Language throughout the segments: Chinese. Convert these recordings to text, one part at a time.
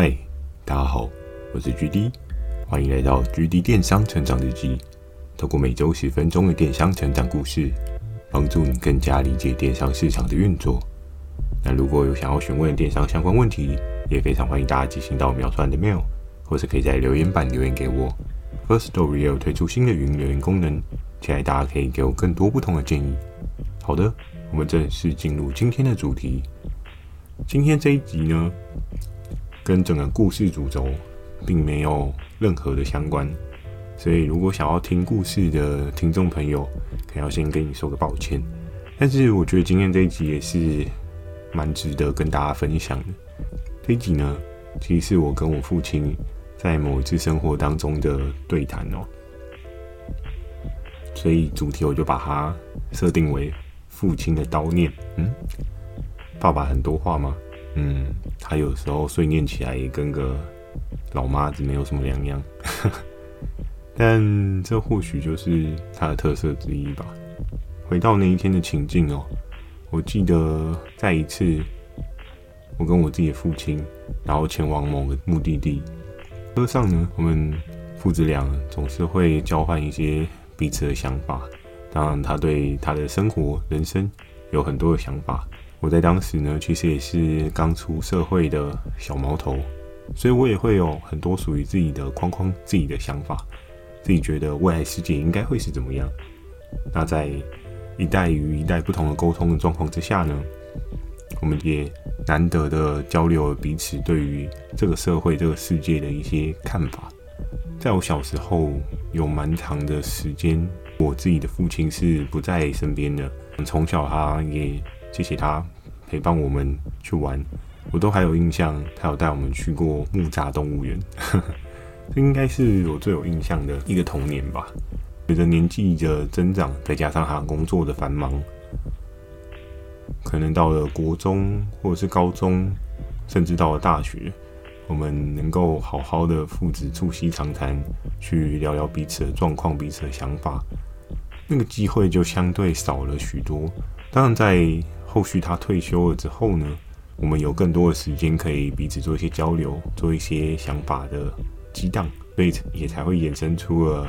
嗨，大家好，我是 GD，欢迎来到 GD 电商成长日记。透过每周十分钟的电商成长故事，帮助你更加理解电商市场的运作。那如果有想要询问电商相关问题，也非常欢迎大家寄信到秒算的 mail，或是可以在留言板留言给我。First Story 有推出新的语音留言功能，期待大家可以给我更多不同的建议。好的，我们正式进入今天的主题。今天这一集呢，跟整个故事主轴并没有任何的相关，所以如果想要听故事的听众朋友，可要先跟你说个抱歉。但是我觉得今天这一集也是蛮值得跟大家分享的。这一集呢，其实是我跟我父亲在某一次生活当中的对谈哦，所以主题我就把它设定为父亲的叨念。嗯。爸爸很多话吗？嗯，他有时候碎念起来也跟个老妈子没有什么两样，但这或许就是他的特色之一吧。回到那一天的情境哦，我记得在一次，我跟我自己的父亲，然后前往某个目的地，车上呢，我们父子俩总是会交换一些彼此的想法。当然，他对他的生活、人生有很多的想法。我在当时呢，其实也是刚出社会的小毛头，所以我也会有很多属于自己的框框、自己的想法，自己觉得未来世界应该会是怎么样。那在一代与一代不同的沟通的状况之下呢，我们也难得的交流了彼此对于这个社会、这个世界的一些看法。在我小时候，有蛮长的时间，我自己的父亲是不在身边的，从小他也。谢谢他陪伴我们去玩，我都还有印象，他有带我们去过木栅动物园，这应该是我最有印象的一个童年吧。随着年纪的增长，再加上他工作的繁忙，可能到了国中或者是高中，甚至到了大学，我们能够好好的父子促膝长谈，去聊聊彼此的状况、彼此的想法，那个机会就相对少了许多。当然，在后续他退休了之后呢，我们有更多的时间可以彼此做一些交流，做一些想法的激荡，所以也才会衍生出了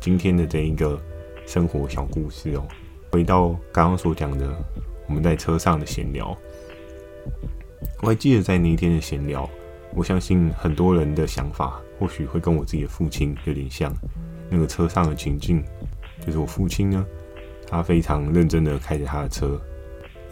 今天的这一个生活小故事哦。回到刚刚所讲的，我们在车上的闲聊，我还记得在那一天的闲聊，我相信很多人的想法或许会跟我自己的父亲有点像。那个车上的情境，就是我父亲呢，他非常认真的开着他的车。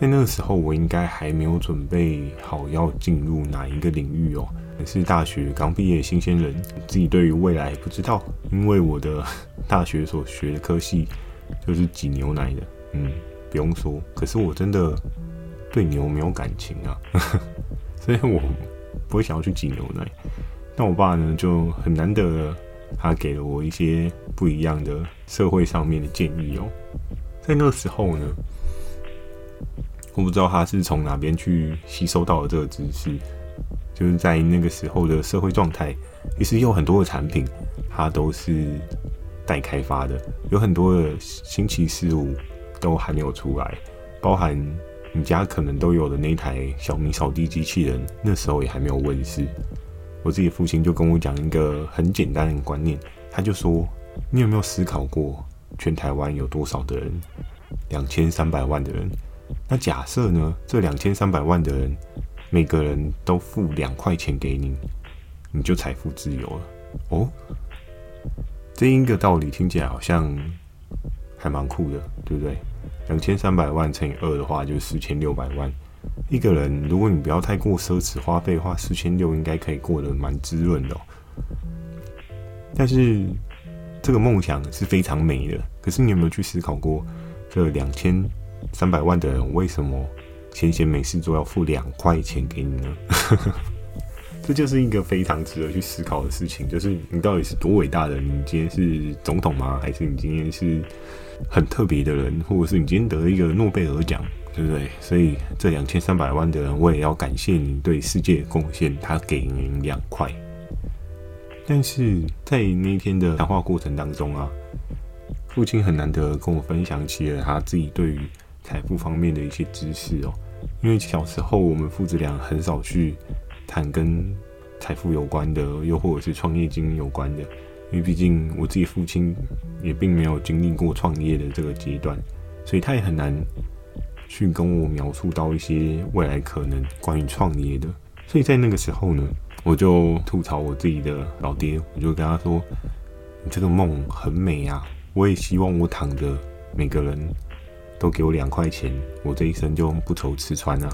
在那个时候，我应该还没有准备好要进入哪一个领域哦，也是大学刚毕业的新鲜人，自己对于未来不知道，因为我的大学所学的科系 就是挤牛奶的，嗯，不用说，可是我真的对牛没有感情啊，所以我不会想要去挤牛奶。但我爸呢，就很难得，他给了我一些不一样的社会上面的建议哦，在那个时候呢。我不知道他是从哪边去吸收到了这个知识，就是在那个时候的社会状态，其实有很多的产品，它都是待开发的，有很多的新奇事物都还没有出来，包含你家可能都有的那台小米扫地机器人，那时候也还没有问世。我自己父亲就跟我讲一个很简单的观念，他就说：“你有没有思考过，全台湾有多少的人？两千三百万的人。”那假设呢？这两千三百万的人，每个人都付两块钱给你，你就财富自由了哦。这一个道理听起来好像还蛮酷的，对不对？两千三百万乘以二的话，就是四千六百万。一个人，如果你不要太过奢侈花费的话，四千六应该可以过得蛮滋润的。但是这个梦想是非常美的，可是你有没有去思考过这两千？三百万的人为什么闲闲没事做要付两块钱给你呢？这就是一个非常值得去思考的事情，就是你到底是多伟大的？你今天是总统吗？还是你今天是很特别的人？或者是你今天得了一个诺贝尔奖，对不对？所以这两千三百万的人，我也要感谢你对世界的贡献。他给您两块，但是在那一天的谈话过程当中啊，父亲很难得跟我分享起了他自己对于。财富方面的一些知识哦，因为小时候我们父子俩很少去谈跟财富有关的，又或者是创业经有关的。因为毕竟我自己父亲也并没有经历过创业的这个阶段，所以他也很难去跟我描述到一些未来可能关于创业的。所以在那个时候呢，我就吐槽我自己的老爹，我就跟他说：“你这个梦很美啊，我也希望我躺着，每个人都给我两块钱，我这一生就不愁吃穿啊。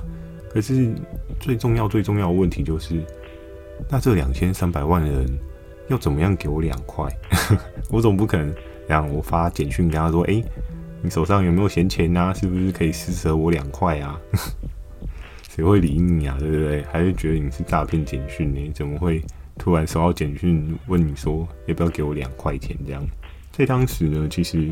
可是最重要、最重要的问题就是，那这两千三百万人。”要怎么样给我两块？我总不可能让我发简讯跟他说：“哎、你手上有没有闲钱啊？是不是可以施舍我两块啊？” 谁会理你啊？对不对？还是觉得你是诈骗简讯呢？怎么会突然收到简讯问你说要不要给我两块钱？这样在当时呢，其实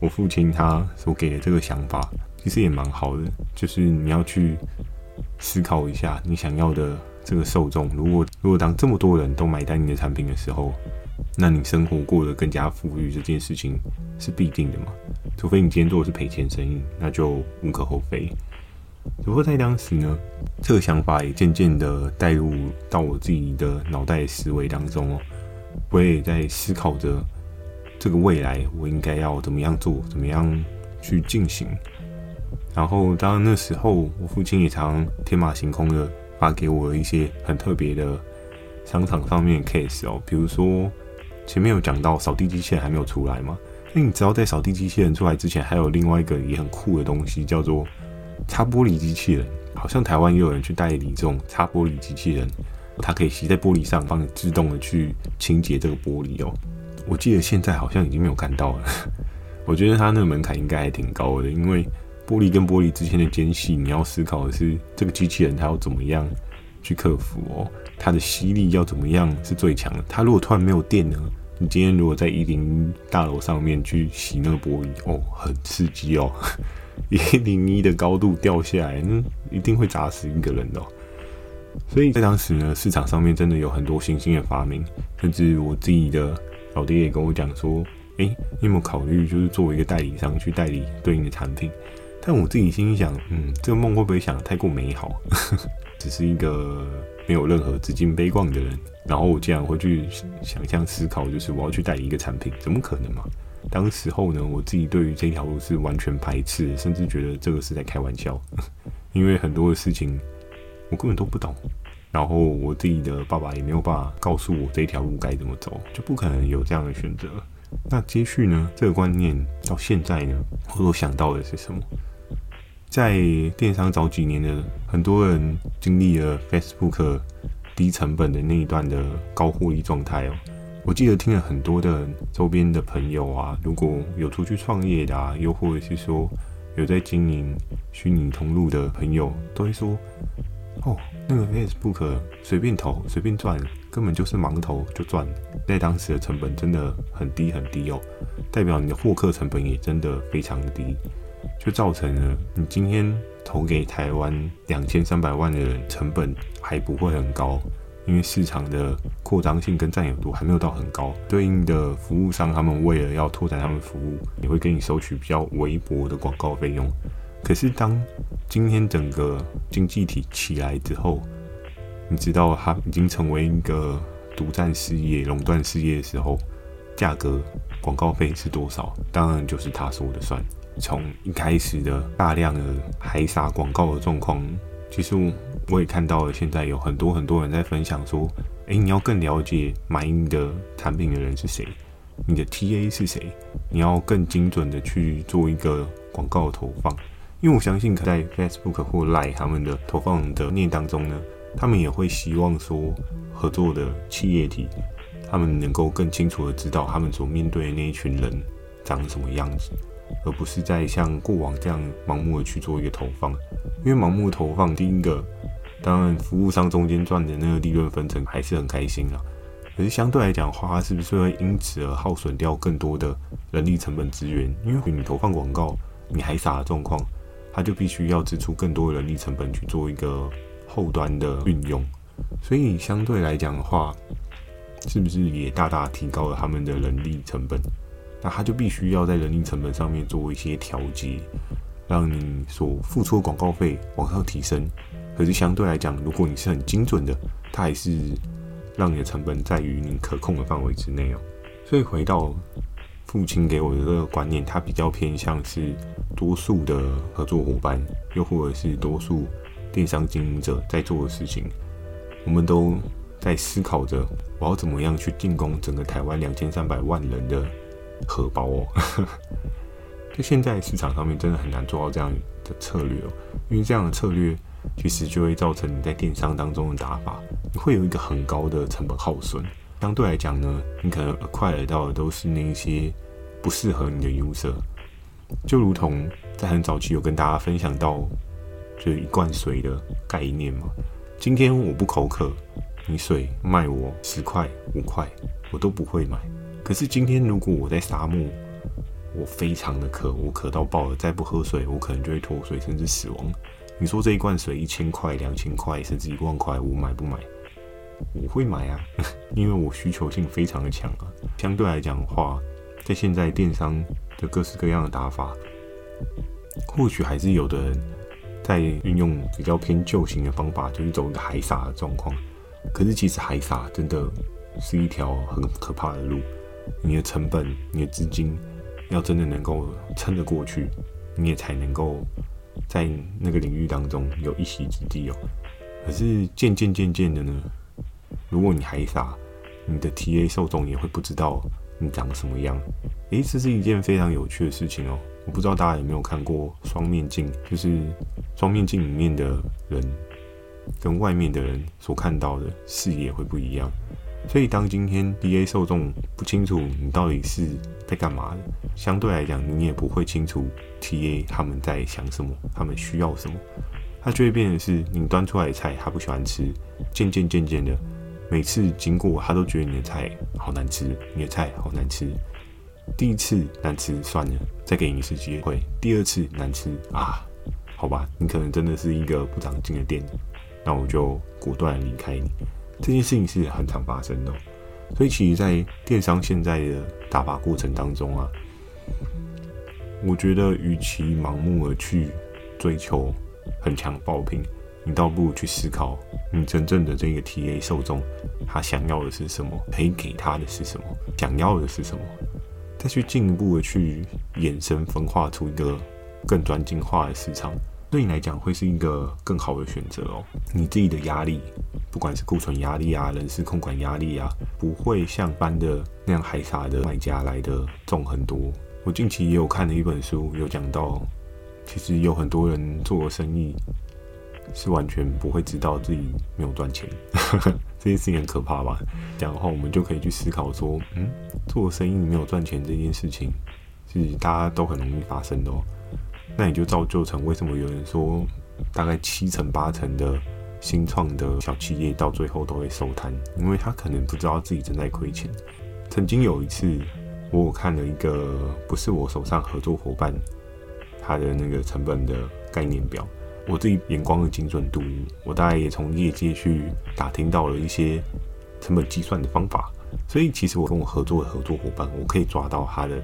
我父亲他所给的这个想法其实也蛮好的，就是你要去思考一下你想要的。这个受众，如果如果当这么多人都买单你的产品的时候，那你生活过得更加富裕，这件事情是必定的嘛？除非你今天做的是赔钱生意，那就无可厚非。只不过在当时呢，这个想法也渐渐的带入到我自己的脑袋思维当中哦，我也在思考着这个未来我应该要怎么样做，怎么样去进行。然后当然那时候，我父亲也常天马行空的。发给我一些很特别的商场上面的 case 哦，比如说前面有讲到扫地机器人还没有出来嘛？那你知道在扫地机器人出来之前，还有另外一个也很酷的东西，叫做擦玻璃机器人。好像台湾也有人去代理这种擦玻璃机器人，它可以吸在玻璃上，帮你自动的去清洁这个玻璃哦。我记得现在好像已经没有看到了。我觉得它那个门槛应该还挺高的，因为。玻璃跟玻璃之间的间隙，你要思考的是这个机器人它要怎么样去克服哦，它的吸力要怎么样是最强的？它如果突然没有电呢？你今天如果在一零大楼上面去洗那个玻璃哦，很刺激哦，一零一的高度掉下来，那一定会砸死一个人的。所以在当时呢，市场上面真的有很多新兴的发明，甚至我自己的老爹也跟我讲说：“诶，你有没有考虑就是作为一个代理商去代理对应的产品？”但我自己心里想，嗯，这个梦会不会想得太过美好？只是一个没有任何资金背景的人，然后我竟然会去想象思考，就是我要去代理一个产品，怎么可能嘛？当时候呢，我自己对于这条路是完全排斥，甚至觉得这个是在开玩笑，因为很多的事情我根本都不懂，然后我自己的爸爸也没有办法告诉我这条路该怎么走，就不可能有这样的选择。那接续呢，这个观念到现在呢，我所想到的是什么？在电商早几年的很多人经历了 Facebook 低成本的那一段的高获利状态哦。我记得听了很多的周边的朋友啊，如果有出去创业的啊，又或者是说有在经营虚拟通路的朋友，都会说：哦，那个 Facebook 随便投随便赚，根本就是盲投就赚。在当时的成本真的很低很低哦，代表你的获客成本也真的非常低。就造成了你今天投给台湾两千三百万的人，成本还不会很高，因为市场的扩张性跟占有度还没有到很高。对应的服务商，他们为了要拓展他们服务，也会给你收取比较微薄的广告费用。可是当今天整个经济体起来之后，你知道它已经成为一个独占事业、垄断事业的时候，价格广告费是多少？当然就是他说的算。从一开始的大量的海撒广告的状况，其实我也看到了，现在有很多很多人在分享说：“诶，你要更了解买你的产品的人是谁，你的 TA 是谁，你要更精准的去做一个广告投放。”因为我相信，在 Facebook 或 Line 他们的投放的念当中呢，他们也会希望说，合作的企业体，他们能够更清楚的知道他们所面对的那一群人长什么样子。而不是在像过往这样盲目的去做一个投放，因为盲目投放，第一个，当然服务商中间赚的那个利润分成还是很开心啦。可是相对来讲的话，是不是会因此而耗损掉更多的人力成本资源？因为你投放广告，你还傻的状况，它就必须要支出更多的人力成本去做一个后端的运用，所以相对来讲的话，是不是也大大提高了他们的人力成本？那他就必须要在人力成本上面做一些调节，让你所付出的广告费往上提升，可是相对来讲，如果你是很精准的，它还是让你的成本在于你可控的范围之内哦。所以回到父亲给我的这个观念，他比较偏向是多数的合作伙伴，又或者是多数电商经营者在做的事情，我们都在思考着我要怎么样去进攻整个台湾两千三百万人的荷包哦。就现在市场上面真的很难做到这样的策略哦，因为这样的策略。其实就会造成你在电商当中的打法，你会有一个很高的成本耗损。相对来讲呢，你可能快得到的都是那些不适合你的 use。就如同在很早期有跟大家分享到，就一罐水的概念嘛。今天我不口渴，你水卖我十块五块，我都不会买。可是今天如果我在沙漠，我非常的渴，我渴到爆了，再不喝水，我可能就会脱水甚至死亡。你说这一罐水一千块、两千块，甚至一万块，我买不买？我会买啊，因为我需求性非常的强啊。相对来讲的话，在现在电商的各式各样的打法，或许还是有的人在运用比较偏旧型的方法，就是走一个海撒的状况。可是其实海撒真的是一条很可怕的路，你的成本、你的资金要真的能够撑得过去，你也才能够。在那个领域当中有一席之地哦，可是渐渐渐渐的呢，如果你还傻，你的 TA 受众也会不知道你长什么样。诶，这是一件非常有趣的事情哦。我不知道大家有没有看过双面镜，就是双面镜里面的人跟外面的人所看到的视野会不一样。所以，当今天 TA 受众不清楚你到底是在干嘛的，相对来讲，你也不会清楚 TA 他们在想什么，他们需要什么，他就会变成是你端出来的菜他不喜欢吃，渐渐渐渐的，每次经过他都觉得你的菜好难吃，你的菜好难吃。第一次难吃算了，再给你一次机会。第二次难吃啊，好吧，你可能真的是一个不长进的店，那我就果断离开你。这件事情是很常发生的，所以其实，在电商现在的打法过程当中啊，我觉得与其盲目的去追求很强爆品，你倒不如去思考你真正的这个 TA 受众，他想要的是什么，可以给他的是什么，想要的是什么，再去进一步的去衍生分化出一个更专精化的市场。对你来讲会是一个更好的选择哦。你自己的压力，不管是库存压力啊、人事控管压力啊，不会像般的那样海撒的卖家来的重很多。我近期也有看了一本书，有讲到，其实有很多人做生意是完全不会知道自己没有赚钱，这件事情很可怕吧？这样的话，我们就可以去思考说，嗯，做生意没有赚钱这件事情，是大家都很容易发生的哦。那也就造就成为什么有人说，大概七成八成的新创的小企业到最后都会收摊，因为他可能不知道自己正在亏钱。曾经有一次，我有看了一个不是我手上合作伙伴他的那个成本的概念表，我自己眼光的精准度，我大概也从业界去打听到了一些成本计算的方法，所以其实我跟我合作的合作伙伴，我可以抓到他的。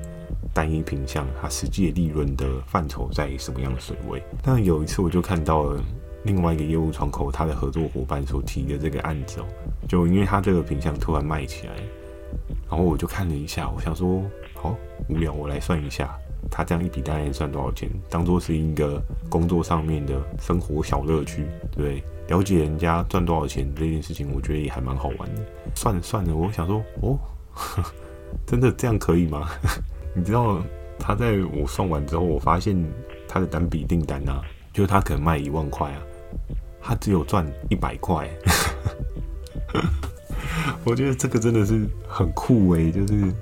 单一品项，它实际的利润的范畴在什么样的水位？但有一次我就看到了另外一个业务窗口，他的合作伙伴所提的这个案子哦，就因为他这个品项突然卖起来，然后我就看了一下，我想说，好无聊，我来算一下，他这样一笔单赚多少钱，当做是一个工作上面的生活小乐趣，对不对？了解人家赚多少钱这件事情，我觉得也还蛮好玩的。算了算了，我想说，哦，真的这样可以吗？你知道他在我算完之后，我发现他的单笔订单啊，就是他可能卖一万块啊，他只有赚一百块。我觉得这个真的是很酷诶，就是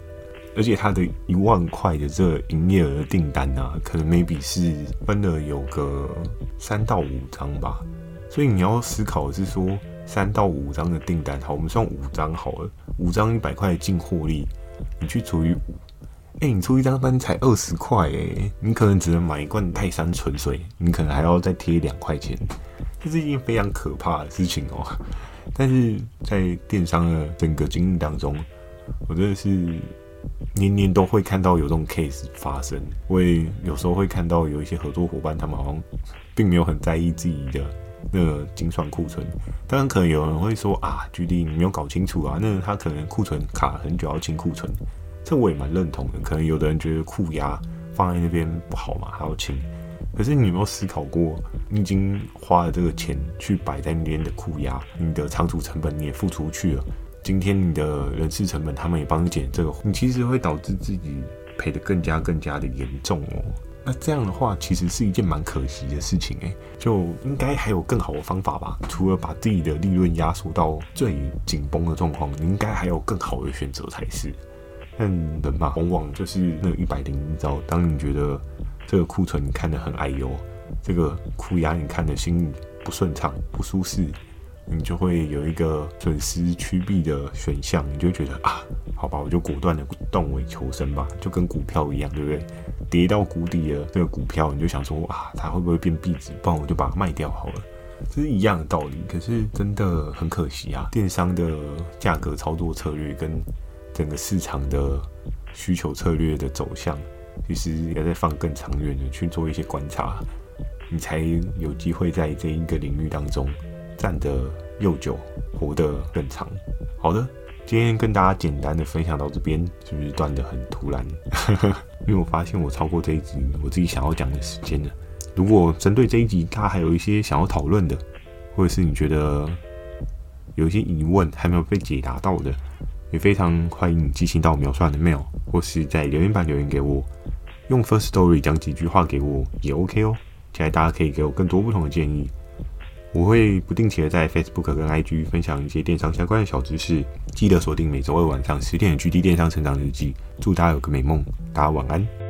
而且他的一万块的这营业额订单啊，可能 maybe 是分了有个三到五张吧。所以你要思考的是说，三到五张的订单，好，我们算五张好了，五张一百块的净获利，你去除以五。哎、你出一张单才二十块哎，你可能只能买一罐泰山纯水，你可能还要再贴两块钱，这是一件非常可怕的事情哦。但是在电商的整个经历当中，我真的是年年都会看到有这种 case 发生。我也有时候会看到有一些合作伙伴，他们好像并没有很在意自己的那个精算库存。当然，可能有人会说啊，GD 你没有搞清楚啊，那他可能库存卡很久要清库存，这我也蛮认同的。可能有的人觉得库压放在那边不好嘛，还要清。可是你有没有思考过，你已经花了这个钱去摆在那边的库压，你的仓储成本你也付出去了。今天你的人事成本，他们也帮你减这个，你其实会导致自己赔得更加更加的严重哦。那这样的话，其实是一件蛮可惜的事情诶，就应该还有更好的方法吧？除了把自己的利润压缩到最紧绷的状况，你应该还有更好的选择才是。但人嘛，往往就是那一百零一招。当你觉得这个库存你看得很哎呦，这个库压你看得心里不顺畅、不舒适。你就会有一个损失趋避的选项，你就觉得啊，好吧，我就果断的断尾求生吧，就跟股票一样，对不对？跌到谷底了，这个股票你就想说啊，它会不会变壁纸？不然我就把它卖掉好了，这是一样的道理。可是真的很可惜啊，电商的价格操作策略跟整个市场的需求策略的走向，其实要再放更长远的去做一些观察，你才有机会在这一个领域当中。站得又久，活得更长。好的，今天跟大家简单的分享到这边，是不是断得很突然？因为我发现我超过这一集我自己想要讲的时间了。如果针对这一集，大家还有一些想要讨论的，或者是你觉得有一些疑问还没有被解答到的，也非常欢迎你寄信到描述栏的 mail，或是在留言板留言给我，用 First Story 讲几句话给我也 OK 哦。期待大家可以给我更多不同的建议。我会不定期的在 Facebook 跟 IG 分享一些电商相关的小知识，记得锁定每周二晚上十点的 GD 电商成长日记。祝大家有个美梦，大家晚安。